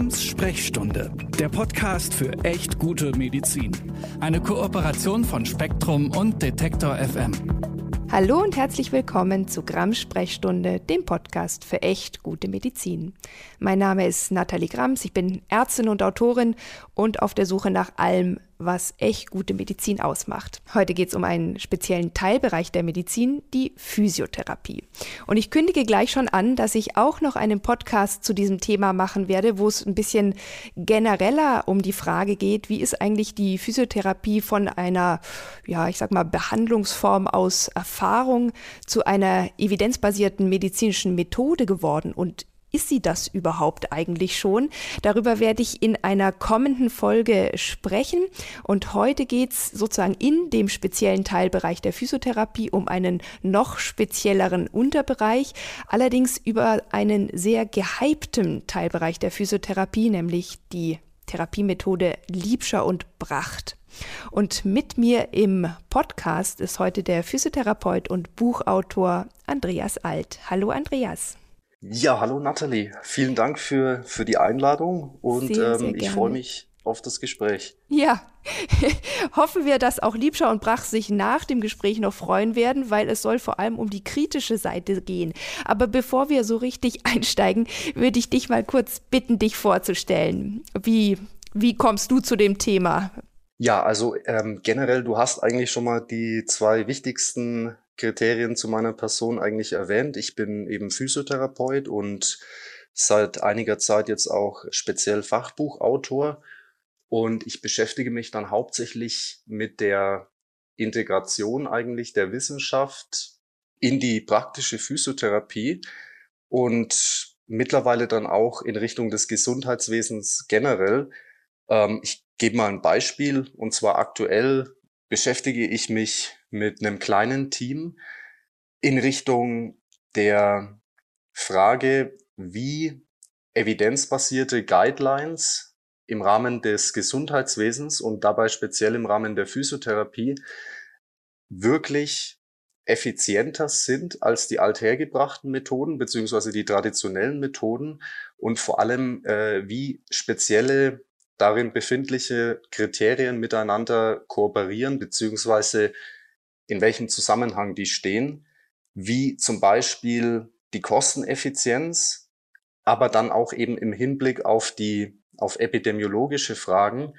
Grams Sprechstunde, der Podcast für echt gute Medizin. Eine Kooperation von Spektrum und Detektor FM. Hallo und herzlich willkommen zu Grams Sprechstunde, dem Podcast für echt gute Medizin. Mein Name ist Nathalie Grams, ich bin Ärztin und Autorin und auf der Suche nach allem, was echt gute Medizin ausmacht. Heute geht es um einen speziellen Teilbereich der Medizin, die Physiotherapie. Und ich kündige gleich schon an, dass ich auch noch einen Podcast zu diesem Thema machen werde, wo es ein bisschen genereller um die Frage geht, wie ist eigentlich die Physiotherapie von einer, ja, ich sag mal, Behandlungsform aus Erfahrung zu einer evidenzbasierten medizinischen Methode geworden und ist sie das überhaupt eigentlich schon? Darüber werde ich in einer kommenden Folge sprechen. Und heute geht es sozusagen in dem speziellen Teilbereich der Physiotherapie um einen noch spezielleren Unterbereich, allerdings über einen sehr gehypten Teilbereich der Physiotherapie, nämlich die Therapiemethode Liebscher und Bracht. Und mit mir im Podcast ist heute der Physiotherapeut und Buchautor Andreas Alt. Hallo Andreas. Ja, hallo Nathalie. Vielen Dank für, für die Einladung und Sehr, ähm, sehr ich freue mich auf das Gespräch. Ja, hoffen wir, dass auch Liebscher und Brach sich nach dem Gespräch noch freuen werden, weil es soll vor allem um die kritische Seite gehen. Aber bevor wir so richtig einsteigen, würde ich dich mal kurz bitten, dich vorzustellen. Wie, wie kommst du zu dem Thema? Ja, also ähm, generell, du hast eigentlich schon mal die zwei wichtigsten Kriterien zu meiner Person eigentlich erwähnt. Ich bin eben Physiotherapeut und seit einiger Zeit jetzt auch speziell Fachbuchautor. Und ich beschäftige mich dann hauptsächlich mit der Integration eigentlich der Wissenschaft in die praktische Physiotherapie und mittlerweile dann auch in Richtung des Gesundheitswesens generell. Ähm, ich gebe mal ein Beispiel und zwar aktuell beschäftige ich mich mit einem kleinen Team in Richtung der Frage, wie evidenzbasierte Guidelines im Rahmen des Gesundheitswesens und dabei speziell im Rahmen der Physiotherapie wirklich effizienter sind als die althergebrachten Methoden beziehungsweise die traditionellen Methoden und vor allem äh, wie spezielle darin befindliche Kriterien miteinander kooperieren beziehungsweise in welchem Zusammenhang die stehen, wie zum Beispiel die Kosteneffizienz, aber dann auch eben im Hinblick auf die, auf epidemiologische Fragen,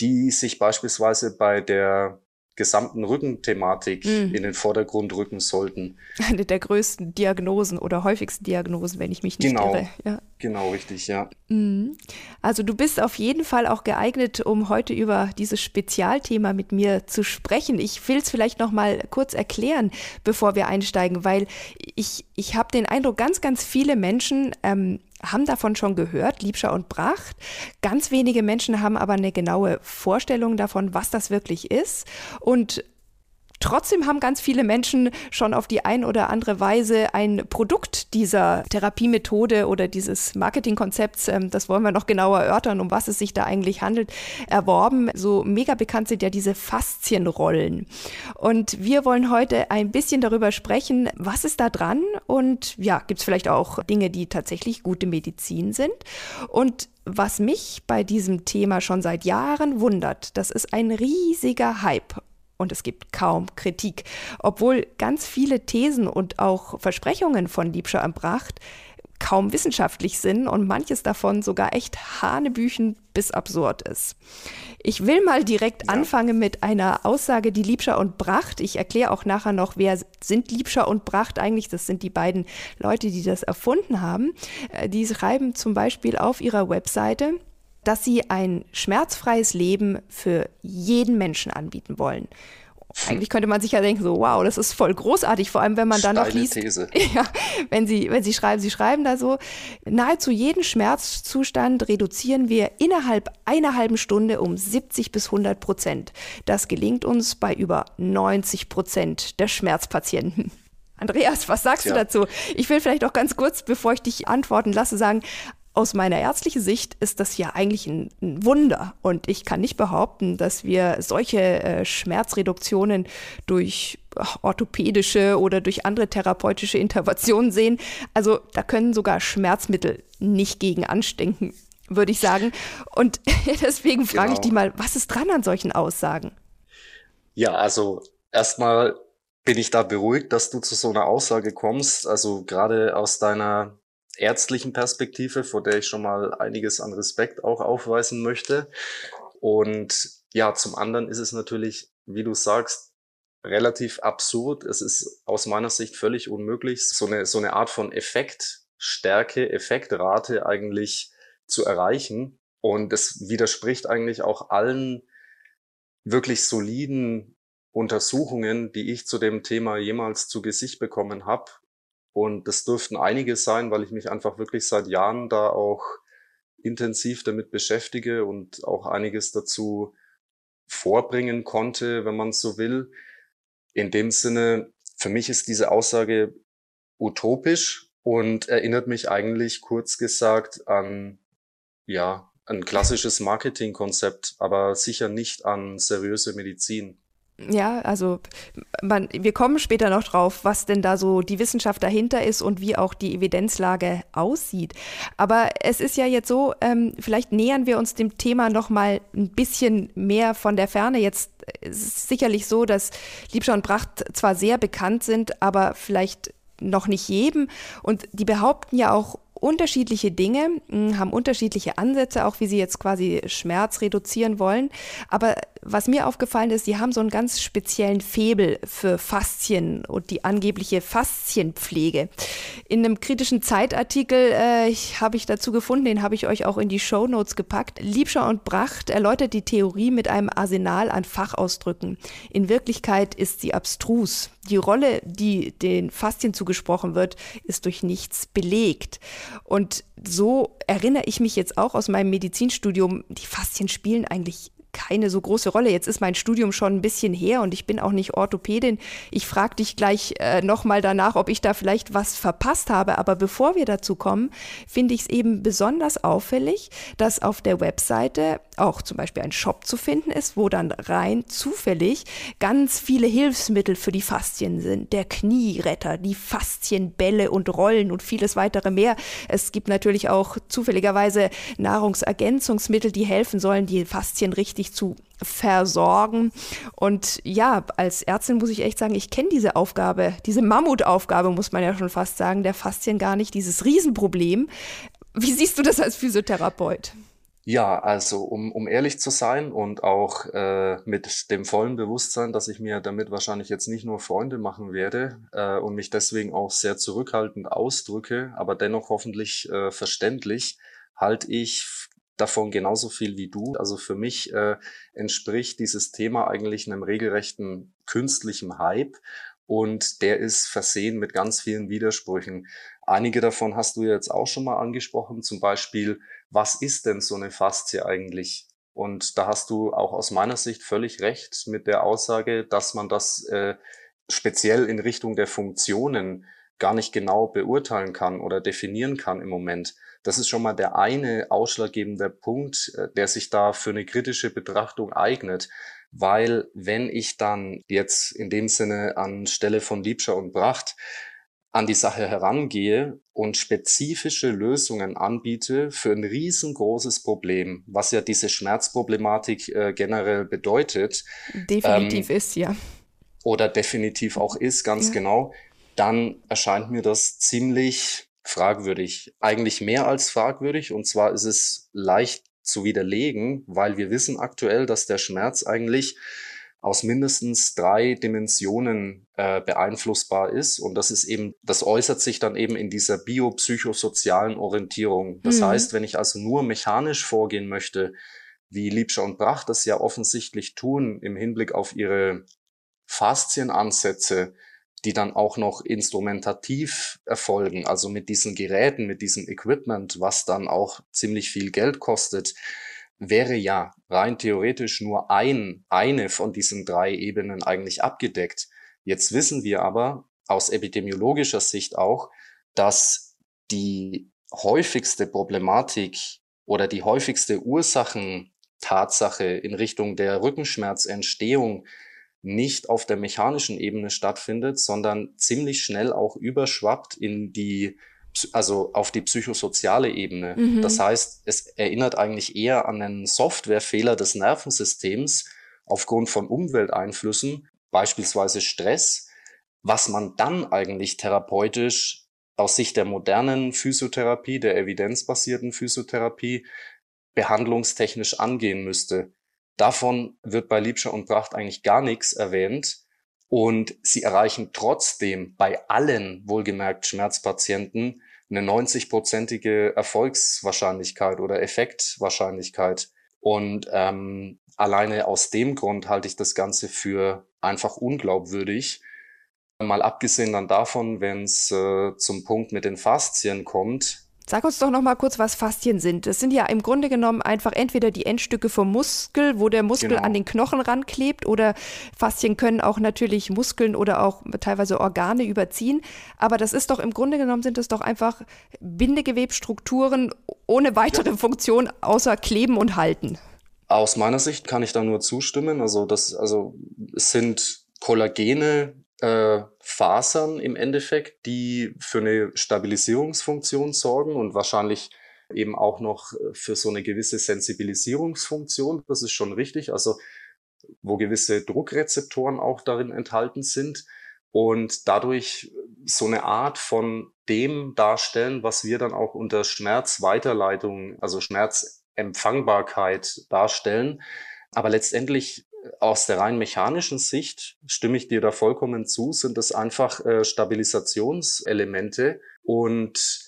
die sich beispielsweise bei der gesamten Rückenthematik mm. in den Vordergrund rücken sollten. Eine der größten Diagnosen oder häufigsten Diagnosen, wenn ich mich nicht genau, irre. Ja. Genau, richtig, ja. Mm. Also du bist auf jeden Fall auch geeignet, um heute über dieses Spezialthema mit mir zu sprechen. Ich will es vielleicht noch mal kurz erklären, bevor wir einsteigen, weil ich, ich habe den Eindruck, ganz, ganz viele Menschen ähm, haben davon schon gehört, Liebscher und Bracht. Ganz wenige Menschen haben aber eine genaue Vorstellung davon, was das wirklich ist. Und Trotzdem haben ganz viele Menschen schon auf die ein oder andere Weise ein Produkt dieser Therapiemethode oder dieses Marketingkonzepts, ähm, das wollen wir noch genauer erörtern, um was es sich da eigentlich handelt, erworben. So mega bekannt sind ja diese Faszienrollen. Und wir wollen heute ein bisschen darüber sprechen, was ist da dran und ja, gibt es vielleicht auch Dinge, die tatsächlich gute Medizin sind. Und was mich bei diesem Thema schon seit Jahren wundert, das ist ein riesiger Hype und es gibt kaum Kritik, obwohl ganz viele Thesen und auch Versprechungen von Liebscher erbracht kaum wissenschaftlich sind und manches davon sogar echt hanebüchen bis absurd ist. Ich will mal direkt ja. anfangen mit einer Aussage, die Liebscher und Bracht, ich erkläre auch nachher noch, wer sind Liebscher und Bracht eigentlich, das sind die beiden Leute, die das erfunden haben. Äh, die schreiben zum Beispiel auf ihrer Webseite, dass sie ein schmerzfreies Leben für jeden Menschen anbieten wollen. Eigentlich könnte man sich ja denken, so, wow, das ist voll großartig, vor allem wenn man dann noch liest. These. Ja, wenn sie, wenn sie schreiben, sie schreiben da so, nahezu jeden Schmerzzustand reduzieren wir innerhalb einer halben Stunde um 70 bis 100 Prozent. Das gelingt uns bei über 90 Prozent der Schmerzpatienten. Andreas, was sagst ja. du dazu? Ich will vielleicht auch ganz kurz, bevor ich dich antworten lasse, sagen, aus meiner ärztlichen Sicht ist das ja eigentlich ein, ein, Wunder. Und ich kann nicht behaupten, dass wir solche äh, Schmerzreduktionen durch orthopädische oder durch andere therapeutische Interventionen sehen. Also da können sogar Schmerzmittel nicht gegen anstinken. würde ich sagen. Und deswegen frage genau. ich dich mal, was ist dran an solchen Aussagen? Ja, also erstmal bin ich da beruhigt, dass du zu so einer Aussage kommst. Also gerade aus deiner ärztlichen Perspektive, vor der ich schon mal einiges an Respekt auch aufweisen möchte. Und ja, zum anderen ist es natürlich, wie du sagst, relativ absurd. Es ist aus meiner Sicht völlig unmöglich, so eine, so eine Art von Effektstärke, Effektrate eigentlich zu erreichen. Und es widerspricht eigentlich auch allen wirklich soliden Untersuchungen, die ich zu dem Thema jemals zu Gesicht bekommen habe. Und das dürften einige sein, weil ich mich einfach wirklich seit Jahren da auch intensiv damit beschäftige und auch einiges dazu vorbringen konnte, wenn man so will. In dem Sinne, für mich ist diese Aussage utopisch und erinnert mich eigentlich kurz gesagt an, ja, ein klassisches Marketingkonzept, aber sicher nicht an seriöse Medizin. Ja, also man, wir kommen später noch drauf, was denn da so die Wissenschaft dahinter ist und wie auch die Evidenzlage aussieht. Aber es ist ja jetzt so, ähm, vielleicht nähern wir uns dem Thema noch mal ein bisschen mehr von der Ferne. Jetzt ist es sicherlich so, dass Liebscher und Bracht zwar sehr bekannt sind, aber vielleicht noch nicht jedem. Und die behaupten ja auch unterschiedliche Dinge, hm, haben unterschiedliche Ansätze, auch wie sie jetzt quasi Schmerz reduzieren wollen. Aber was mir aufgefallen ist, sie haben so einen ganz speziellen Febel für Faszien und die angebliche Faszienpflege. In einem kritischen Zeitartikel äh, habe ich dazu gefunden, den habe ich euch auch in die Show Notes gepackt. Liebscher und Bracht erläutert die Theorie mit einem Arsenal an Fachausdrücken. In Wirklichkeit ist sie abstrus. Die Rolle, die den Faszien zugesprochen wird, ist durch nichts belegt. Und so erinnere ich mich jetzt auch aus meinem Medizinstudium, die Faszien spielen eigentlich keine so große Rolle. Jetzt ist mein Studium schon ein bisschen her und ich bin auch nicht Orthopädin. Ich frage dich gleich äh, nochmal danach, ob ich da vielleicht was verpasst habe. Aber bevor wir dazu kommen, finde ich es eben besonders auffällig, dass auf der Webseite auch zum Beispiel ein Shop zu finden ist, wo dann rein zufällig ganz viele Hilfsmittel für die Faszien sind. Der Knieretter, die Faszienbälle und Rollen und vieles weitere mehr. Es gibt natürlich auch zufälligerweise Nahrungsergänzungsmittel, die helfen sollen, die Faszien richtig zu versorgen. Und ja, als Ärztin muss ich echt sagen, ich kenne diese Aufgabe, diese Mammutaufgabe, muss man ja schon fast sagen, der Faszien gar nicht, dieses Riesenproblem. Wie siehst du das als Physiotherapeut? Ja, also um, um ehrlich zu sein und auch äh, mit dem vollen Bewusstsein, dass ich mir damit wahrscheinlich jetzt nicht nur Freunde machen werde äh, und mich deswegen auch sehr zurückhaltend ausdrücke, aber dennoch hoffentlich äh, verständlich, halte ich davon genauso viel wie du. Also für mich äh, entspricht dieses Thema eigentlich einem regelrechten künstlichen Hype und der ist versehen mit ganz vielen Widersprüchen. Einige davon hast du jetzt auch schon mal angesprochen, zum Beispiel, was ist denn so eine Faszie eigentlich? Und da hast du auch aus meiner Sicht völlig recht mit der Aussage, dass man das äh, speziell in Richtung der Funktionen gar nicht genau beurteilen kann oder definieren kann im Moment. Das ist schon mal der eine ausschlaggebende Punkt, äh, der sich da für eine kritische Betrachtung eignet. Weil wenn ich dann jetzt in dem Sinne anstelle von Liebscher und Bracht an die Sache herangehe und spezifische Lösungen anbiete für ein riesengroßes Problem, was ja diese Schmerzproblematik äh, generell bedeutet. Definitiv ähm, ist, ja. Oder definitiv auch ist, ganz ja. genau, dann erscheint mir das ziemlich fragwürdig. Eigentlich mehr als fragwürdig. Und zwar ist es leicht zu widerlegen, weil wir wissen aktuell, dass der Schmerz eigentlich aus mindestens drei Dimensionen äh, beeinflussbar ist. Und das ist eben, das äußert sich dann eben in dieser biopsychosozialen Orientierung. Das mhm. heißt, wenn ich also nur mechanisch vorgehen möchte, wie Liebscher und Brach das ja offensichtlich tun im Hinblick auf ihre Faszienansätze, die dann auch noch instrumentativ erfolgen, also mit diesen Geräten, mit diesem Equipment, was dann auch ziemlich viel Geld kostet, wäre ja rein theoretisch nur ein, eine von diesen drei Ebenen eigentlich abgedeckt. Jetzt wissen wir aber aus epidemiologischer Sicht auch, dass die häufigste Problematik oder die häufigste Ursachentatsache in Richtung der Rückenschmerzentstehung nicht auf der mechanischen Ebene stattfindet, sondern ziemlich schnell auch überschwappt in die also auf die psychosoziale Ebene. Mhm. Das heißt, es erinnert eigentlich eher an einen Softwarefehler des Nervensystems aufgrund von Umwelteinflüssen, beispielsweise Stress, was man dann eigentlich therapeutisch aus Sicht der modernen Physiotherapie, der evidenzbasierten Physiotherapie, behandlungstechnisch angehen müsste. Davon wird bei Liebscher und Pracht eigentlich gar nichts erwähnt. Und sie erreichen trotzdem bei allen wohlgemerkt Schmerzpatienten eine 90-prozentige Erfolgswahrscheinlichkeit oder Effektwahrscheinlichkeit. Und ähm, alleine aus dem Grund halte ich das Ganze für einfach unglaubwürdig. Mal abgesehen dann davon, wenn es äh, zum Punkt mit den Faszien kommt, Sag uns doch noch mal kurz, was Faszien sind. Das sind ja im Grunde genommen einfach entweder die Endstücke vom Muskel, wo der Muskel genau. an den Knochen ranklebt, oder Faszien können auch natürlich Muskeln oder auch teilweise Organe überziehen. Aber das ist doch im Grunde genommen sind es doch einfach Bindegewebstrukturen ohne weitere ja. Funktion außer kleben und halten. Aus meiner Sicht kann ich da nur zustimmen. Also das, also es sind Kollagene, äh, Fasern im Endeffekt, die für eine Stabilisierungsfunktion sorgen und wahrscheinlich eben auch noch für so eine gewisse Sensibilisierungsfunktion. Das ist schon richtig. Also wo gewisse Druckrezeptoren auch darin enthalten sind und dadurch so eine Art von dem darstellen, was wir dann auch unter Schmerzweiterleitung, also Schmerzempfangbarkeit darstellen. Aber letztendlich aus der rein mechanischen Sicht stimme ich dir da vollkommen zu, sind es einfach äh, Stabilisationselemente. Und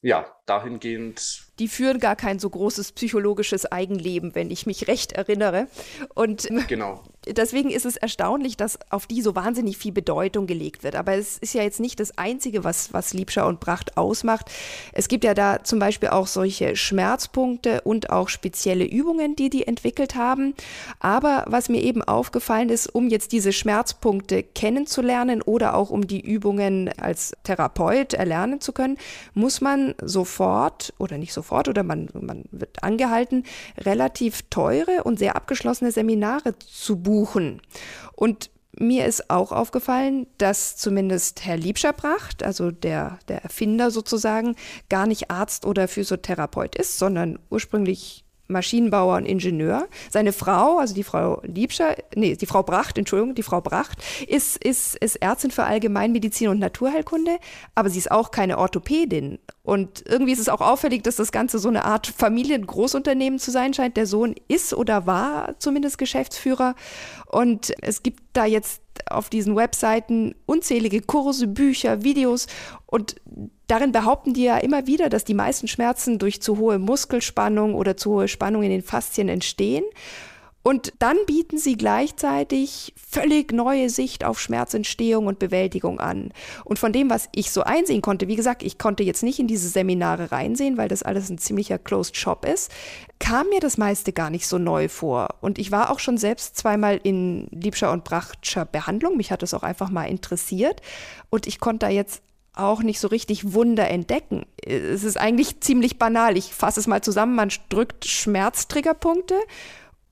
ja, dahingehend die führen gar kein so großes psychologisches Eigenleben, wenn ich mich recht erinnere. Und genau. deswegen ist es erstaunlich, dass auf die so wahnsinnig viel Bedeutung gelegt wird. Aber es ist ja jetzt nicht das Einzige, was, was Liebscher und Pracht ausmacht. Es gibt ja da zum Beispiel auch solche Schmerzpunkte und auch spezielle Übungen, die die entwickelt haben. Aber was mir eben aufgefallen ist, um jetzt diese Schmerzpunkte kennenzulernen oder auch um die Übungen als Therapeut erlernen zu können, muss man sofort oder nicht sofort, sofort oder man, man wird angehalten, relativ teure und sehr abgeschlossene Seminare zu buchen. Und mir ist auch aufgefallen, dass zumindest Herr Liebscherbracht, also der, der Erfinder sozusagen, gar nicht Arzt oder Physiotherapeut ist, sondern ursprünglich Maschinenbauer und Ingenieur. Seine Frau, also die Frau Liebscher, nee, die Frau Bracht, Entschuldigung, die Frau Bracht, ist, ist, ist Ärztin für Allgemeinmedizin und Naturheilkunde, aber sie ist auch keine Orthopädin. Und irgendwie ist es auch auffällig, dass das Ganze so eine Art Familiengroßunternehmen zu sein scheint. Der Sohn ist oder war zumindest Geschäftsführer. Und es gibt da jetzt auf diesen Webseiten unzählige Kurse, Bücher, Videos und darin behaupten die ja immer wieder, dass die meisten Schmerzen durch zu hohe Muskelspannung oder zu hohe Spannung in den Faszien entstehen. Und dann bieten sie gleichzeitig völlig neue Sicht auf Schmerzentstehung und Bewältigung an. Und von dem, was ich so einsehen konnte, wie gesagt, ich konnte jetzt nicht in diese Seminare reinsehen, weil das alles ein ziemlicher Closed Shop ist, kam mir das meiste gar nicht so neu vor. Und ich war auch schon selbst zweimal in Liebscher und Brachtscher Behandlung. Mich hat das auch einfach mal interessiert. Und ich konnte da jetzt auch nicht so richtig Wunder entdecken. Es ist eigentlich ziemlich banal. Ich fasse es mal zusammen. Man drückt Schmerztriggerpunkte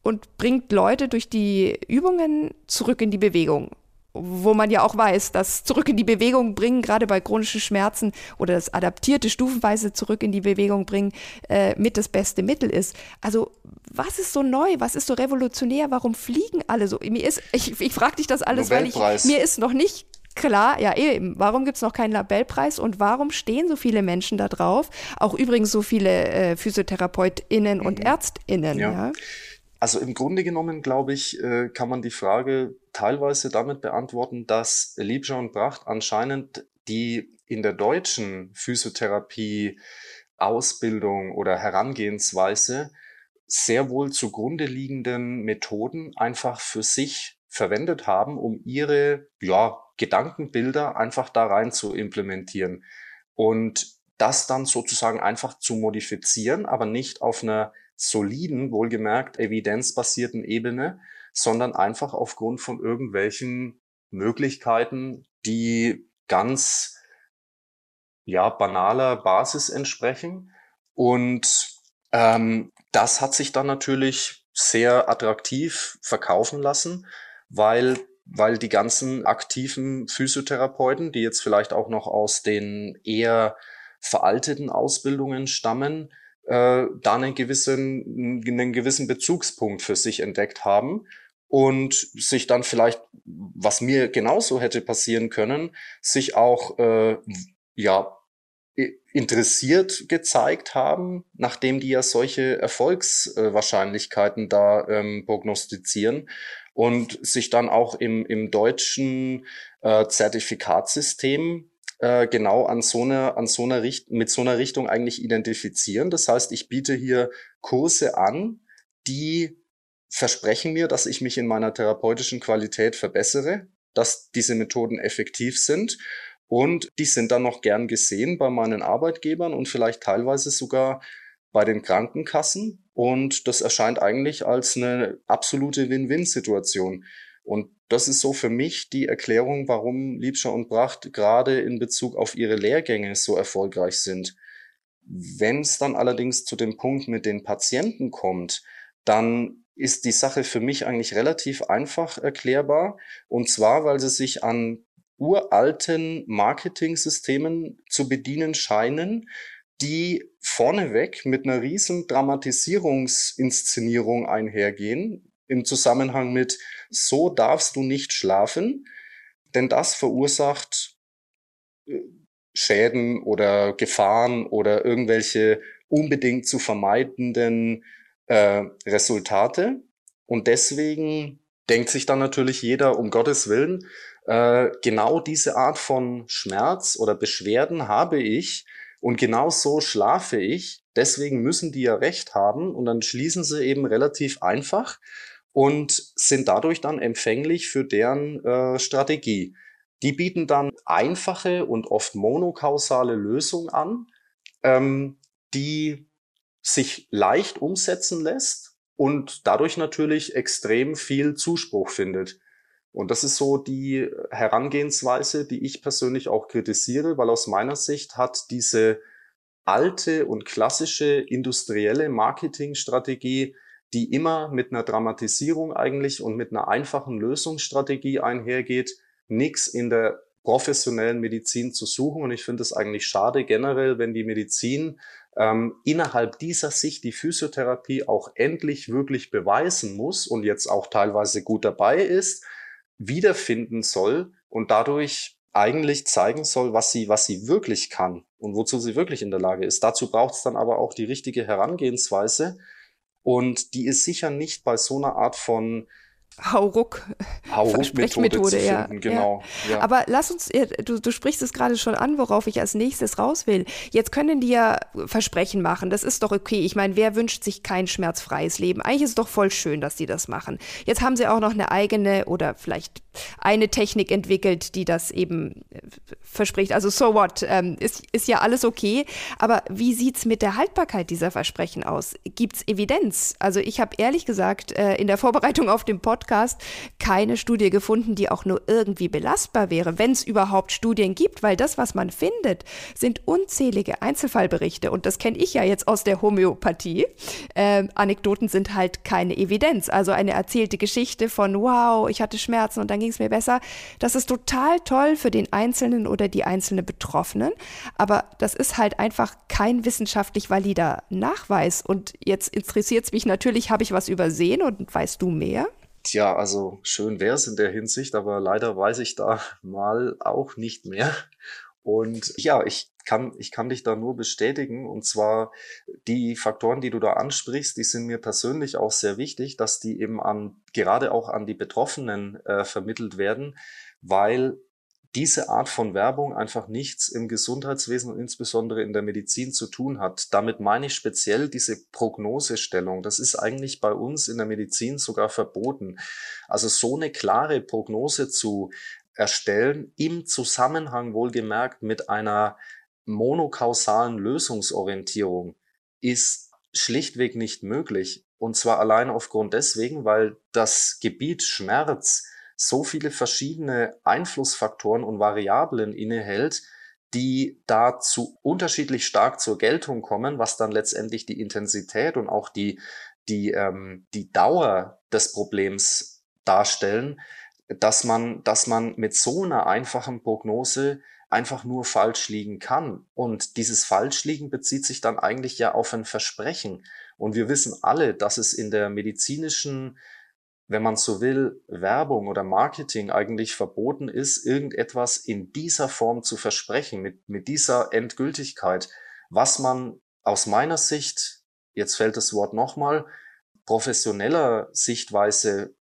und bringt Leute durch die Übungen zurück in die Bewegung. Wo man ja auch weiß, dass zurück in die Bewegung bringen, gerade bei chronischen Schmerzen oder das adaptierte stufenweise zurück in die Bewegung bringen, äh, mit das beste Mittel ist. Also, was ist so neu? Was ist so revolutionär? Warum fliegen alle so? Mir ist, ich, ich frage dich das alles, weil ich, mir ist noch nicht Klar, ja eben. Warum gibt es noch keinen Nobelpreis und warum stehen so viele Menschen da drauf? Auch übrigens so viele äh, PhysiotherapeutInnen mhm. und ÄrztInnen. Ja. ja. Also im Grunde genommen, glaube ich, äh, kann man die Frage teilweise damit beantworten, dass Liebscher und Bracht anscheinend die in der deutschen Physiotherapie Ausbildung oder Herangehensweise sehr wohl zugrunde liegenden Methoden einfach für sich verwendet haben, um ihre ja, Gedankenbilder einfach da rein zu implementieren. Und das dann sozusagen einfach zu modifizieren, aber nicht auf einer soliden, wohlgemerkt evidenzbasierten Ebene, sondern einfach aufgrund von irgendwelchen Möglichkeiten, die ganz ja banaler Basis entsprechen. Und ähm, das hat sich dann natürlich sehr attraktiv verkaufen lassen, weil weil die ganzen aktiven Physiotherapeuten, die jetzt vielleicht auch noch aus den eher veralteten Ausbildungen stammen, äh, da einen gewissen, einen gewissen Bezugspunkt für sich entdeckt haben und sich dann vielleicht, was mir genauso hätte passieren können, sich auch äh, ja interessiert gezeigt haben, nachdem die ja solche Erfolgswahrscheinlichkeiten da ähm, prognostizieren und sich dann auch im, im deutschen äh, Zertifikatssystem äh, genau an so einer, an so einer Richt mit so einer Richtung eigentlich identifizieren. Das heißt, ich biete hier Kurse an, die versprechen mir, dass ich mich in meiner therapeutischen Qualität verbessere, dass diese Methoden effektiv sind und die sind dann noch gern gesehen bei meinen Arbeitgebern und vielleicht teilweise sogar bei den Krankenkassen. Und das erscheint eigentlich als eine absolute Win-Win-Situation. Und das ist so für mich die Erklärung, warum Liebscher und Bracht gerade in Bezug auf ihre Lehrgänge so erfolgreich sind. Wenn es dann allerdings zu dem Punkt mit den Patienten kommt, dann ist die Sache für mich eigentlich relativ einfach erklärbar. Und zwar, weil sie sich an uralten Marketing-Systemen zu bedienen scheinen, die vorneweg mit einer riesen Dramatisierungsinszenierung einhergehen, im Zusammenhang mit so darfst du nicht schlafen, denn das verursacht äh, Schäden oder Gefahren oder irgendwelche unbedingt zu vermeidenden äh, Resultate. Und deswegen denkt sich dann natürlich jeder, um Gottes Willen, äh, genau diese Art von Schmerz oder Beschwerden habe ich und genau so schlafe ich. Deswegen müssen die ja recht haben und dann schließen sie eben relativ einfach und sind dadurch dann empfänglich für deren äh, Strategie. Die bieten dann einfache und oft monokausale Lösungen an, ähm, die sich leicht umsetzen lässt und dadurch natürlich extrem viel Zuspruch findet. Und das ist so die Herangehensweise, die ich persönlich auch kritisiere, weil aus meiner Sicht hat diese alte und klassische industrielle Marketingstrategie, die immer mit einer Dramatisierung eigentlich und mit einer einfachen Lösungsstrategie einhergeht, nichts in der professionellen Medizin zu suchen. Und ich finde es eigentlich schade generell, wenn die Medizin ähm, innerhalb dieser Sicht die Physiotherapie auch endlich wirklich beweisen muss und jetzt auch teilweise gut dabei ist, wiederfinden soll und dadurch eigentlich zeigen soll, was sie, was sie wirklich kann und wozu sie wirklich in der Lage ist. Dazu braucht es dann aber auch die richtige Herangehensweise und die ist sicher nicht bei so einer Art von Hauruck, Hauruck-Methode ja. genau. Ja. Ja. Aber lass uns, du, du sprichst es gerade schon an, worauf ich als nächstes raus will. Jetzt können die ja Versprechen machen, das ist doch okay. Ich meine, wer wünscht sich kein schmerzfreies Leben? Eigentlich ist es doch voll schön, dass die das machen. Jetzt haben sie auch noch eine eigene oder vielleicht eine Technik entwickelt, die das eben äh, verspricht. Also so what, ähm, ist, ist ja alles okay. Aber wie sieht es mit der Haltbarkeit dieser Versprechen aus? Gibt es Evidenz? Also ich habe ehrlich gesagt äh, in der Vorbereitung auf den Podcast keine Studie gefunden, die auch nur irgendwie belastbar wäre, wenn es überhaupt Studien gibt, weil das, was man findet, sind unzählige Einzelfallberichte und das kenne ich ja jetzt aus der Homöopathie. Ähm, Anekdoten sind halt keine Evidenz, also eine erzählte Geschichte von wow, ich hatte Schmerzen und dann ging es mir besser. Das ist total toll für den Einzelnen oder die einzelne Betroffenen, aber das ist halt einfach kein wissenschaftlich valider Nachweis und jetzt interessiert es mich natürlich, habe ich was übersehen und weißt du mehr? Tja, also schön wäre es in der Hinsicht, aber leider weiß ich da mal auch nicht mehr. Und ja, ich kann, ich kann dich da nur bestätigen. Und zwar die Faktoren, die du da ansprichst, die sind mir persönlich auch sehr wichtig, dass die eben an, gerade auch an die Betroffenen äh, vermittelt werden, weil diese Art von Werbung einfach nichts im Gesundheitswesen und insbesondere in der Medizin zu tun hat. Damit meine ich speziell diese Prognosestellung. Das ist eigentlich bei uns in der Medizin sogar verboten. Also so eine klare Prognose zu erstellen, im Zusammenhang wohlgemerkt mit einer monokausalen Lösungsorientierung, ist schlichtweg nicht möglich. Und zwar allein aufgrund deswegen, weil das Gebiet Schmerz so viele verschiedene Einflussfaktoren und Variablen innehält, die dazu unterschiedlich stark zur Geltung kommen, was dann letztendlich die Intensität und auch die, die, ähm, die Dauer des Problems darstellen, dass man, dass man mit so einer einfachen Prognose einfach nur falsch liegen kann. Und dieses Falschliegen bezieht sich dann eigentlich ja auf ein Versprechen. Und wir wissen alle, dass es in der medizinischen, wenn man so will, Werbung oder Marketing eigentlich verboten ist, irgendetwas in dieser Form zu versprechen, mit, mit dieser Endgültigkeit, was man aus meiner Sicht, jetzt fällt das Wort nochmal, professioneller Sichtweise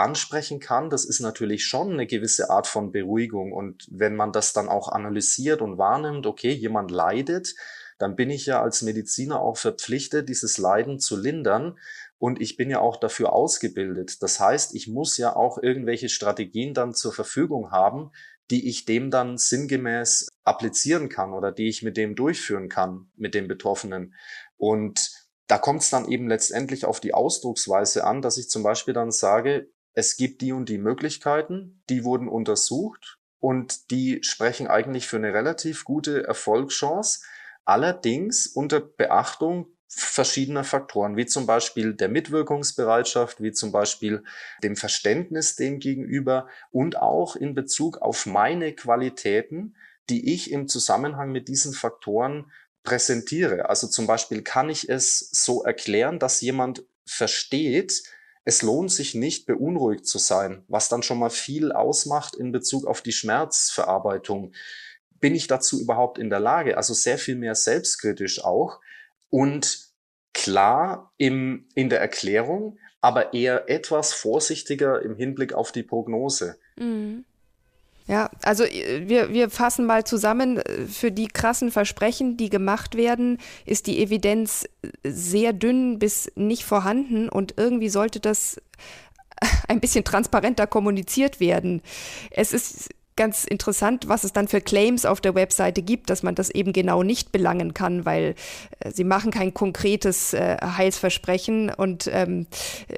ansprechen kann, das ist natürlich schon eine gewisse Art von Beruhigung. Und wenn man das dann auch analysiert und wahrnimmt, okay, jemand leidet, dann bin ich ja als Mediziner auch verpflichtet, dieses Leiden zu lindern. Und ich bin ja auch dafür ausgebildet. Das heißt, ich muss ja auch irgendwelche Strategien dann zur Verfügung haben, die ich dem dann sinngemäß applizieren kann oder die ich mit dem durchführen kann, mit dem Betroffenen. Und da kommt es dann eben letztendlich auf die Ausdrucksweise an, dass ich zum Beispiel dann sage, es gibt die und die Möglichkeiten, die wurden untersucht und die sprechen eigentlich für eine relativ gute Erfolgschance, allerdings unter Beachtung verschiedener Faktoren, wie zum Beispiel der Mitwirkungsbereitschaft, wie zum Beispiel dem Verständnis dem gegenüber und auch in Bezug auf meine Qualitäten, die ich im Zusammenhang mit diesen Faktoren präsentiere. Also zum Beispiel kann ich es so erklären, dass jemand versteht, es lohnt sich nicht, beunruhigt zu sein, was dann schon mal viel ausmacht in Bezug auf die Schmerzverarbeitung. Bin ich dazu überhaupt in der Lage? Also sehr viel mehr selbstkritisch auch und klar im, in der Erklärung, aber eher etwas vorsichtiger im Hinblick auf die Prognose. Mhm. Ja, also äh, wir, wir fassen mal zusammen, äh, für die krassen Versprechen, die gemacht werden, ist die Evidenz äh, sehr dünn bis nicht vorhanden und irgendwie sollte das ein bisschen transparenter kommuniziert werden. Es ist ganz interessant, was es dann für Claims auf der Webseite gibt, dass man das eben genau nicht belangen kann, weil äh, sie machen kein konkretes äh, Heilsversprechen und ähm,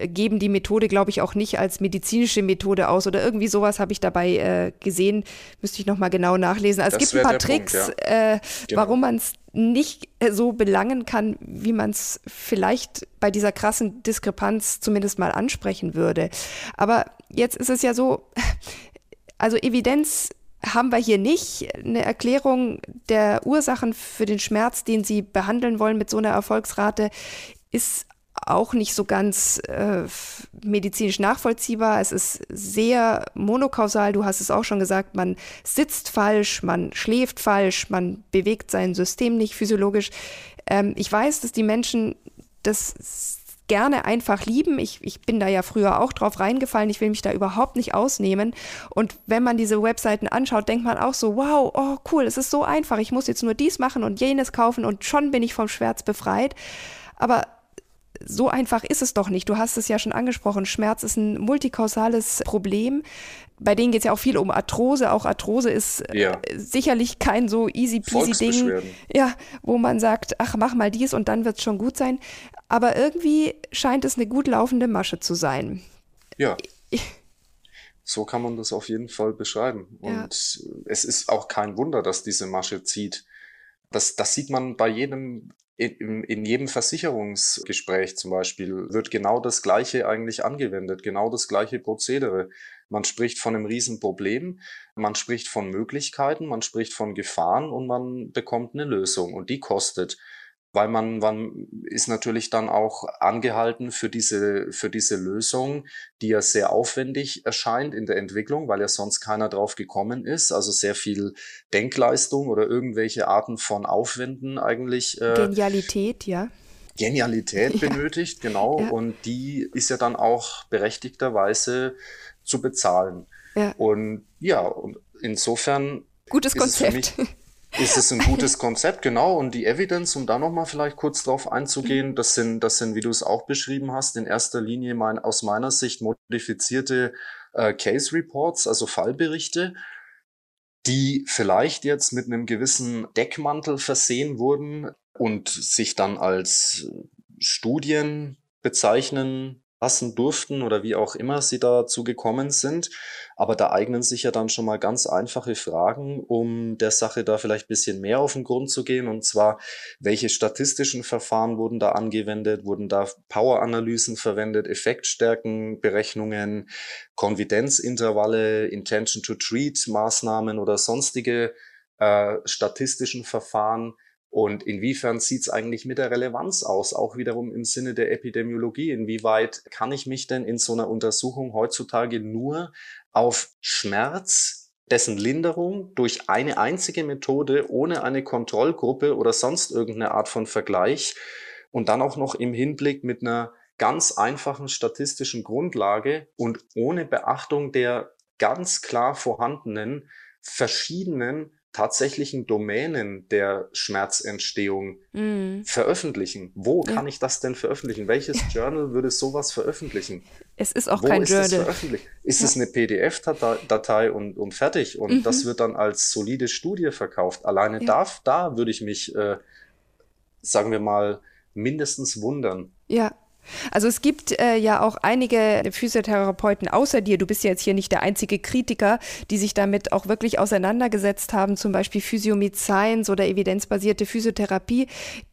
geben die Methode, glaube ich, auch nicht als medizinische Methode aus oder irgendwie sowas habe ich dabei äh, gesehen. Müsste ich nochmal genau nachlesen. Also es gibt ein paar Tricks, Punkt, ja. äh, genau. warum man es nicht äh, so belangen kann, wie man es vielleicht bei dieser krassen Diskrepanz zumindest mal ansprechen würde. Aber jetzt ist es ja so, also Evidenz haben wir hier nicht. Eine Erklärung der Ursachen für den Schmerz, den Sie behandeln wollen mit so einer Erfolgsrate, ist auch nicht so ganz äh, medizinisch nachvollziehbar. Es ist sehr monokausal. Du hast es auch schon gesagt, man sitzt falsch, man schläft falsch, man bewegt sein System nicht physiologisch. Ähm, ich weiß, dass die Menschen das gerne einfach lieben. Ich, ich bin da ja früher auch drauf reingefallen. Ich will mich da überhaupt nicht ausnehmen. Und wenn man diese Webseiten anschaut, denkt man auch so, wow, oh cool, es ist so einfach. Ich muss jetzt nur dies machen und jenes kaufen und schon bin ich vom Schmerz befreit. Aber so einfach ist es doch nicht. Du hast es ja schon angesprochen. Schmerz ist ein multikausales Problem. Bei denen geht es ja auch viel um Arthrose. Auch Arthrose ist äh, ja. sicherlich kein so easy peasy Ding, ja, wo man sagt, ach, mach mal dies und dann wird es schon gut sein. Aber irgendwie scheint es eine gut laufende Masche zu sein. Ja. So kann man das auf jeden Fall beschreiben. Und ja. es ist auch kein Wunder, dass diese Masche zieht. Das, das sieht man bei jedem, in, in jedem Versicherungsgespräch zum Beispiel, wird genau das Gleiche eigentlich angewendet, genau das gleiche Prozedere. Man spricht von einem Riesenproblem, man spricht von Möglichkeiten, man spricht von Gefahren und man bekommt eine Lösung und die kostet weil man, man ist natürlich dann auch angehalten für diese, für diese Lösung, die ja sehr aufwendig erscheint in der Entwicklung, weil ja sonst keiner drauf gekommen ist. Also sehr viel Denkleistung oder irgendwelche Arten von Aufwänden eigentlich. Äh, Genialität, ja. Genialität ja. benötigt, genau. Ja. Und die ist ja dann auch berechtigterweise zu bezahlen. Ja. Und ja, und insofern. Gutes Konzept ist es ein gutes Konzept, genau. Und die Evidence, um da nochmal vielleicht kurz drauf einzugehen, das sind, das sind, wie du es auch beschrieben hast, in erster Linie mein, aus meiner Sicht modifizierte äh, Case Reports, also Fallberichte, die vielleicht jetzt mit einem gewissen Deckmantel versehen wurden und sich dann als Studien bezeichnen lassen durften oder wie auch immer sie dazu gekommen sind. Aber da eignen sich ja dann schon mal ganz einfache Fragen, um der Sache da vielleicht bisschen mehr auf den Grund zu gehen. Und zwar, welche statistischen Verfahren wurden da angewendet? Wurden da Power-Analysen verwendet, Effektstärkenberechnungen, Konfidenzintervalle, Intention to Treat Maßnahmen oder sonstige äh, statistischen Verfahren und inwiefern sieht es eigentlich mit der Relevanz aus, auch wiederum im Sinne der Epidemiologie? Inwieweit kann ich mich denn in so einer Untersuchung heutzutage nur auf Schmerz, dessen Linderung durch eine einzige Methode ohne eine Kontrollgruppe oder sonst irgendeine Art von Vergleich und dann auch noch im Hinblick mit einer ganz einfachen statistischen Grundlage und ohne Beachtung der ganz klar vorhandenen verschiedenen tatsächlichen Domänen der Schmerzentstehung mm. veröffentlichen. Wo ja. kann ich das denn veröffentlichen? Welches Journal würde sowas veröffentlichen? Es ist auch Wo kein ist Journal. Veröffentlicht? Ist ja. es eine PDF-Datei und, und fertig? Und mhm. das wird dann als solide Studie verkauft. Alleine ja. da, da würde ich mich, äh, sagen wir mal, mindestens wundern. Ja, also es gibt äh, ja auch einige Physiotherapeuten außer dir, du bist ja jetzt hier nicht der einzige Kritiker, die sich damit auch wirklich auseinandergesetzt haben, zum Beispiel Physiomid Science oder evidenzbasierte Physiotherapie.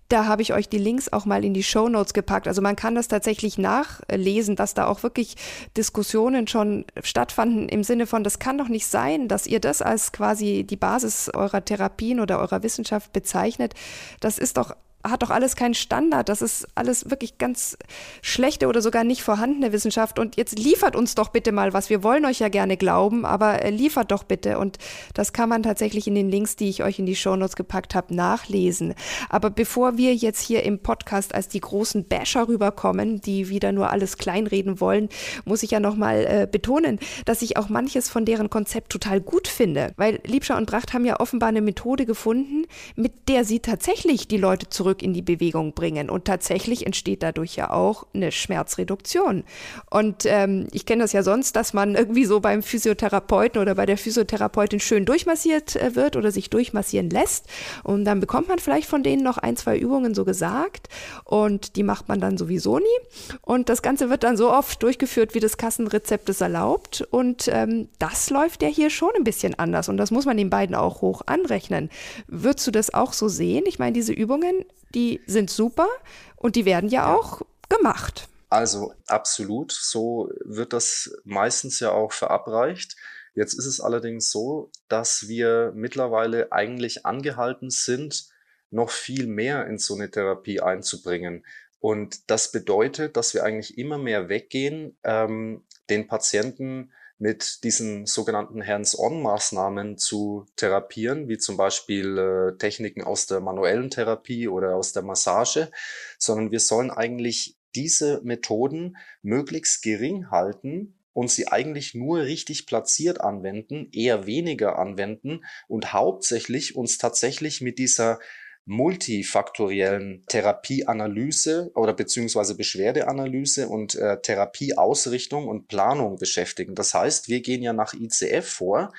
Da habe ich euch die Links auch mal in die Show Notes gepackt. Also man kann das tatsächlich nachlesen, dass da auch wirklich Diskussionen schon stattfanden im Sinne von, das kann doch nicht sein, dass ihr das als quasi die Basis eurer Therapien oder eurer Wissenschaft bezeichnet. Das ist doch hat doch alles keinen Standard. Das ist alles wirklich ganz schlechte oder sogar nicht vorhandene Wissenschaft. Und jetzt liefert uns doch bitte mal was. Wir wollen euch ja gerne glauben, aber äh, liefert doch bitte. Und das kann man tatsächlich in den Links, die ich euch in die Shownotes gepackt habe, nachlesen. Aber bevor wir jetzt hier im Podcast als die großen Basher rüberkommen, die wieder nur alles kleinreden wollen, muss ich ja nochmal äh, betonen, dass ich auch manches von deren Konzept total gut finde. Weil Liebscher und Bracht haben ja offenbar eine Methode gefunden, mit der sie tatsächlich die Leute zurück zurück in die Bewegung bringen. Und tatsächlich entsteht dadurch ja auch eine Schmerzreduktion. Und ähm, ich kenne das ja sonst, dass man irgendwie so beim Physiotherapeuten oder bei der Physiotherapeutin schön durchmassiert äh, wird oder sich durchmassieren lässt. Und dann bekommt man vielleicht von denen noch ein, zwei Übungen so gesagt. Und die macht man dann sowieso nie. Und das Ganze wird dann so oft durchgeführt, wie das Kassenrezept es erlaubt. Und ähm, das läuft ja hier schon ein bisschen anders. Und das muss man den beiden auch hoch anrechnen. Würdest du das auch so sehen? Ich meine, diese Übungen die sind super und die werden ja, auch gemacht. Also absolut, so wird das meistens ja auch verabreicht. Jetzt ist es allerdings so, dass wir mittlerweile eigentlich angehalten sind, noch viel mehr in so eine Therapie einzubringen. Und das bedeutet, dass wir eigentlich immer mehr weggehen, ähm, den Patienten mit diesen sogenannten Hands-on-Maßnahmen zu therapieren, wie zum Beispiel äh, Techniken aus der manuellen Therapie oder aus der Massage, sondern wir sollen eigentlich diese Methoden möglichst gering halten und sie eigentlich nur richtig platziert anwenden, eher weniger anwenden und hauptsächlich uns tatsächlich mit dieser multifaktoriellen Therapieanalyse oder beziehungsweise Beschwerdeanalyse und äh, Therapieausrichtung und Planung beschäftigen. Das heißt, wir gehen ja nach ICF vor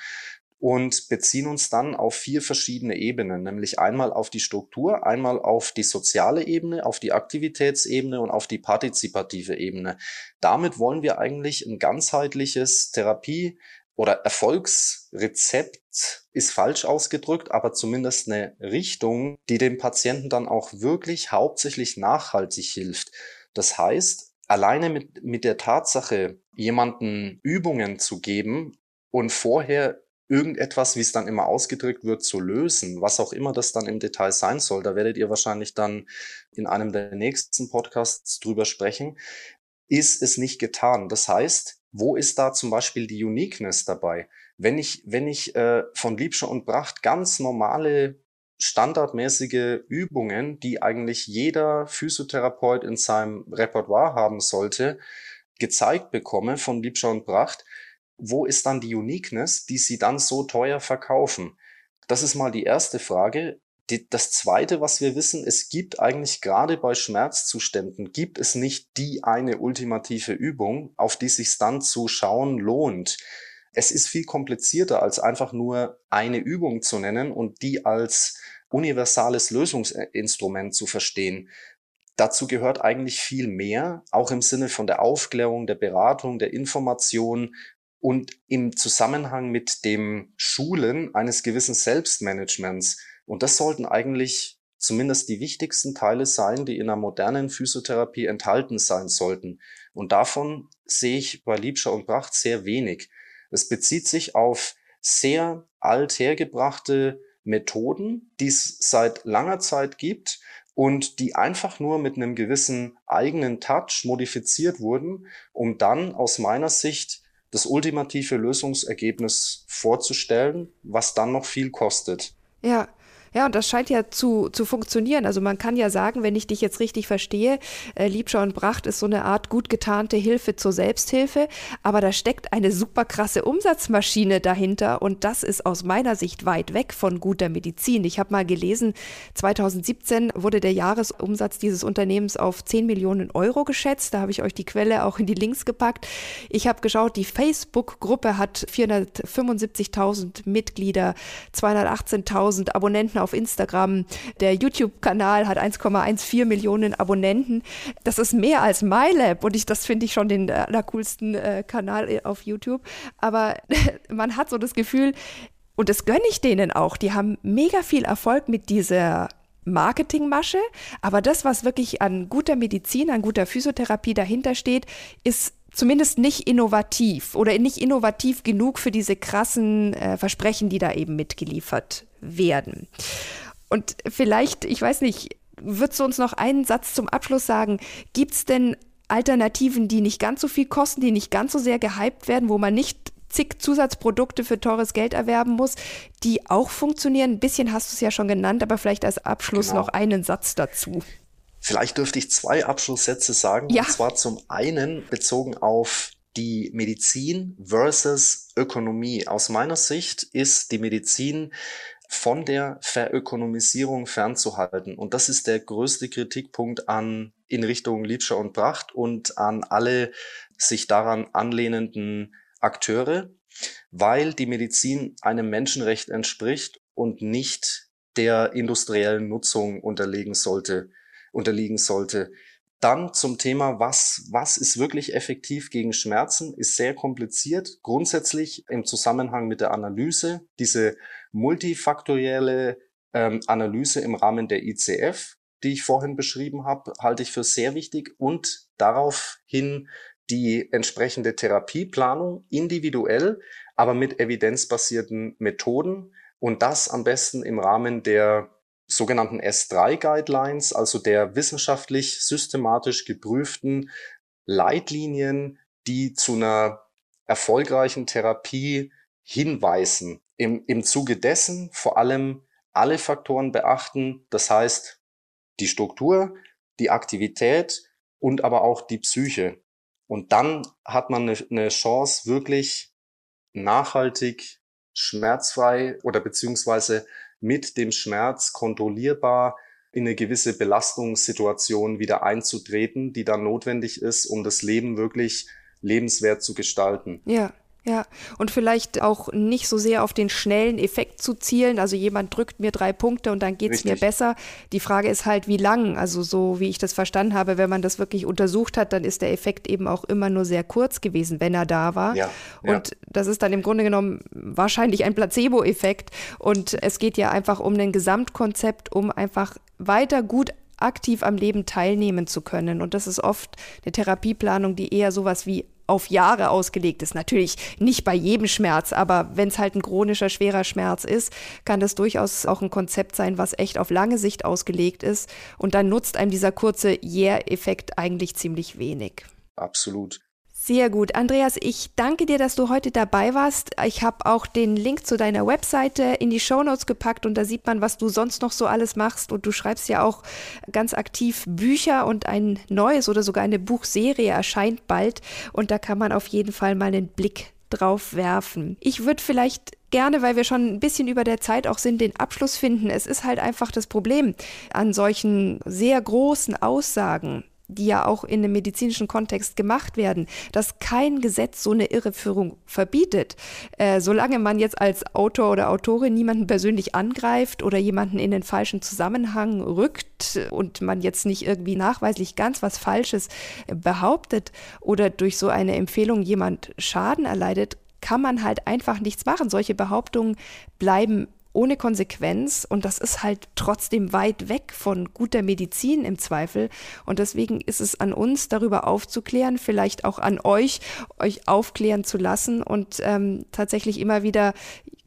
und beziehen uns dann auf vier verschiedene Ebenen, nämlich einmal auf die Struktur, einmal auf die soziale Ebene, auf die Aktivitätsebene und auf die partizipative Ebene. Damit wollen wir eigentlich ein ganzheitliches Therapie oder Erfolgsrezept ist falsch ausgedrückt, aber zumindest eine Richtung, die dem Patienten dann auch wirklich hauptsächlich nachhaltig hilft. Das heißt, alleine mit, mit der Tatsache, jemanden Übungen zu geben und vorher irgendetwas, wie es dann immer ausgedrückt wird, zu lösen, was auch immer das dann im Detail sein soll. Da werdet ihr wahrscheinlich dann in einem der nächsten Podcasts drüber sprechen, ist es nicht getan. Das heißt, wo ist da zum Beispiel die Uniqueness dabei? Wenn ich, wenn ich äh, von Liebscher und Bracht ganz normale, standardmäßige Übungen, die eigentlich jeder Physiotherapeut in seinem Repertoire haben sollte, gezeigt bekomme von Liebscher und Bracht, wo ist dann die Uniqueness, die sie dann so teuer verkaufen? Das ist mal die erste Frage. Die, das zweite, was wir wissen, es gibt eigentlich gerade bei Schmerzzuständen, gibt es nicht die eine ultimative Übung, auf die sich dann zu schauen lohnt. Es ist viel komplizierter, als einfach nur eine Übung zu nennen und die als universales Lösungsinstrument zu verstehen. Dazu gehört eigentlich viel mehr, auch im Sinne von der Aufklärung, der Beratung, der Information und im Zusammenhang mit dem Schulen eines gewissen Selbstmanagements. Und das sollten eigentlich zumindest die wichtigsten Teile sein, die in einer modernen Physiotherapie enthalten sein sollten. Und davon sehe ich bei Liebscher und Bracht sehr wenig. Es bezieht sich auf sehr althergebrachte Methoden, die es seit langer Zeit gibt und die einfach nur mit einem gewissen eigenen Touch modifiziert wurden, um dann aus meiner Sicht das ultimative Lösungsergebnis vorzustellen, was dann noch viel kostet. Ja, ja, und das scheint ja zu, zu funktionieren. Also man kann ja sagen, wenn ich dich jetzt richtig verstehe, äh, Liebschau und Bracht ist so eine Art gut getarnte Hilfe zur Selbsthilfe, aber da steckt eine super krasse Umsatzmaschine dahinter und das ist aus meiner Sicht weit weg von guter Medizin. Ich habe mal gelesen, 2017 wurde der Jahresumsatz dieses Unternehmens auf 10 Millionen Euro geschätzt. Da habe ich euch die Quelle auch in die Links gepackt. Ich habe geschaut, die Facebook-Gruppe hat 475.000 Mitglieder, 218.000 Abonnenten auf Instagram. Der YouTube-Kanal hat 1,14 Millionen Abonnenten. Das ist mehr als MyLab und ich, das finde ich schon den allercoolsten äh, Kanal äh, auf YouTube. Aber man hat so das Gefühl, und das gönne ich denen auch, die haben mega viel Erfolg mit dieser Marketingmasche, aber das, was wirklich an guter Medizin, an guter Physiotherapie dahinter steht, ist zumindest nicht innovativ oder nicht innovativ genug für diese krassen äh, Versprechen, die da eben mitgeliefert werden. Und vielleicht, ich weiß nicht, würdest du uns noch einen Satz zum Abschluss sagen? Gibt es denn Alternativen, die nicht ganz so viel kosten, die nicht ganz so sehr gehypt werden, wo man nicht zig Zusatzprodukte für teures Geld erwerben muss, die auch funktionieren? Ein bisschen hast du es ja schon genannt, aber vielleicht als Abschluss genau. noch einen Satz dazu. Vielleicht dürfte ich zwei Abschlusssätze sagen. Ja. Und zwar zum einen bezogen auf die Medizin versus Ökonomie. Aus meiner Sicht ist die Medizin von der Verökonomisierung fernzuhalten. Und das ist der größte Kritikpunkt an in Richtung Liebscher und Pracht und an alle sich daran anlehnenden Akteure, weil die Medizin einem Menschenrecht entspricht und nicht der industriellen Nutzung unterlegen sollte, unterliegen sollte. Dann zum Thema, was, was ist wirklich effektiv gegen Schmerzen, ist sehr kompliziert. Grundsätzlich im Zusammenhang mit der Analyse, diese multifaktorielle ähm, Analyse im Rahmen der ICF, die ich vorhin beschrieben habe, halte ich für sehr wichtig und daraufhin die entsprechende Therapieplanung individuell, aber mit evidenzbasierten Methoden und das am besten im Rahmen der sogenannten S3-Guidelines, also der wissenschaftlich systematisch geprüften Leitlinien, die zu einer erfolgreichen Therapie hinweisen. Im, Im Zuge dessen vor allem alle Faktoren beachten, das heißt die Struktur, die Aktivität und aber auch die Psyche. Und dann hat man eine, eine Chance, wirklich nachhaltig, schmerzfrei oder beziehungsweise mit dem Schmerz kontrollierbar in eine gewisse Belastungssituation wieder einzutreten, die dann notwendig ist, um das Leben wirklich lebenswert zu gestalten. Ja. Ja, und vielleicht auch nicht so sehr auf den schnellen Effekt zu zielen. Also jemand drückt mir drei Punkte und dann geht es mir besser. Die Frage ist halt, wie lang. Also so wie ich das verstanden habe, wenn man das wirklich untersucht hat, dann ist der Effekt eben auch immer nur sehr kurz gewesen, wenn er da war. Ja, und ja. das ist dann im Grunde genommen wahrscheinlich ein Placebo-Effekt. Und es geht ja einfach um ein Gesamtkonzept, um einfach weiter gut aktiv am Leben teilnehmen zu können. Und das ist oft eine Therapieplanung, die eher sowas wie auf Jahre ausgelegt ist. Natürlich nicht bei jedem Schmerz, aber wenn es halt ein chronischer, schwerer Schmerz ist, kann das durchaus auch ein Konzept sein, was echt auf lange Sicht ausgelegt ist. Und dann nutzt einem dieser kurze Yeah-Effekt eigentlich ziemlich wenig. Absolut. Sehr gut. Andreas, ich danke dir, dass du heute dabei warst. Ich habe auch den Link zu deiner Webseite in die Shownotes gepackt und da sieht man, was du sonst noch so alles machst. Und du schreibst ja auch ganz aktiv Bücher und ein neues oder sogar eine Buchserie erscheint bald. Und da kann man auf jeden Fall mal einen Blick drauf werfen. Ich würde vielleicht gerne, weil wir schon ein bisschen über der Zeit auch sind, den Abschluss finden. Es ist halt einfach das Problem an solchen sehr großen Aussagen die ja auch in einem medizinischen Kontext gemacht werden, dass kein Gesetz so eine Irreführung verbietet. Äh, solange man jetzt als Autor oder Autorin niemanden persönlich angreift oder jemanden in den falschen Zusammenhang rückt und man jetzt nicht irgendwie nachweislich ganz was Falsches behauptet oder durch so eine Empfehlung jemand Schaden erleidet, kann man halt einfach nichts machen. Solche Behauptungen bleiben ohne Konsequenz und das ist halt trotzdem weit weg von guter Medizin im Zweifel. Und deswegen ist es an uns, darüber aufzuklären, vielleicht auch an euch, euch aufklären zu lassen und ähm, tatsächlich immer wieder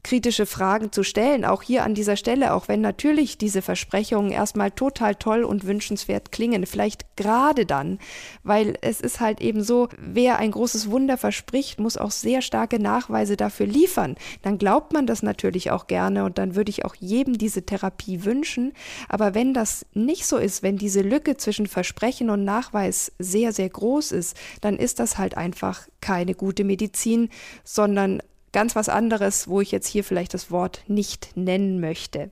kritische Fragen zu stellen, auch hier an dieser Stelle, auch wenn natürlich diese Versprechungen erstmal total toll und wünschenswert klingen, vielleicht gerade dann, weil es ist halt eben so, wer ein großes Wunder verspricht, muss auch sehr starke Nachweise dafür liefern. Dann glaubt man das natürlich auch gerne und dann würde ich auch jedem diese Therapie wünschen. Aber wenn das nicht so ist, wenn diese Lücke zwischen Versprechen und Nachweis sehr, sehr groß ist, dann ist das halt einfach keine gute Medizin, sondern ganz was anderes, wo ich jetzt hier vielleicht das Wort nicht nennen möchte.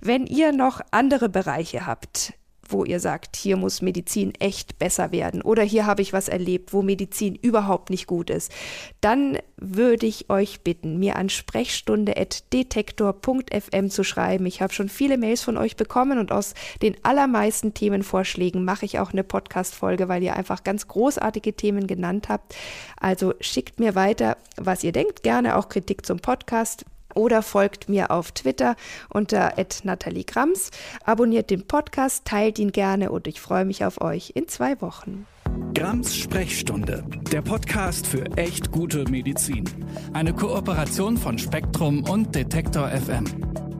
Wenn ihr noch andere Bereiche habt, wo ihr sagt, hier muss Medizin echt besser werden oder hier habe ich was erlebt, wo Medizin überhaupt nicht gut ist, dann würde ich euch bitten, mir an sprechstunde.detektor.fm zu schreiben. Ich habe schon viele Mails von euch bekommen und aus den allermeisten Themenvorschlägen mache ich auch eine Podcast-Folge, weil ihr einfach ganz großartige Themen genannt habt. Also schickt mir weiter, was ihr denkt, gerne auch Kritik zum Podcast oder folgt mir auf Twitter unter Nathalie Grams. Abonniert den Podcast, teilt ihn gerne und ich freue mich auf euch in zwei Wochen. Grams Sprechstunde, der Podcast für echt gute Medizin. Eine Kooperation von Spektrum und Detektor FM.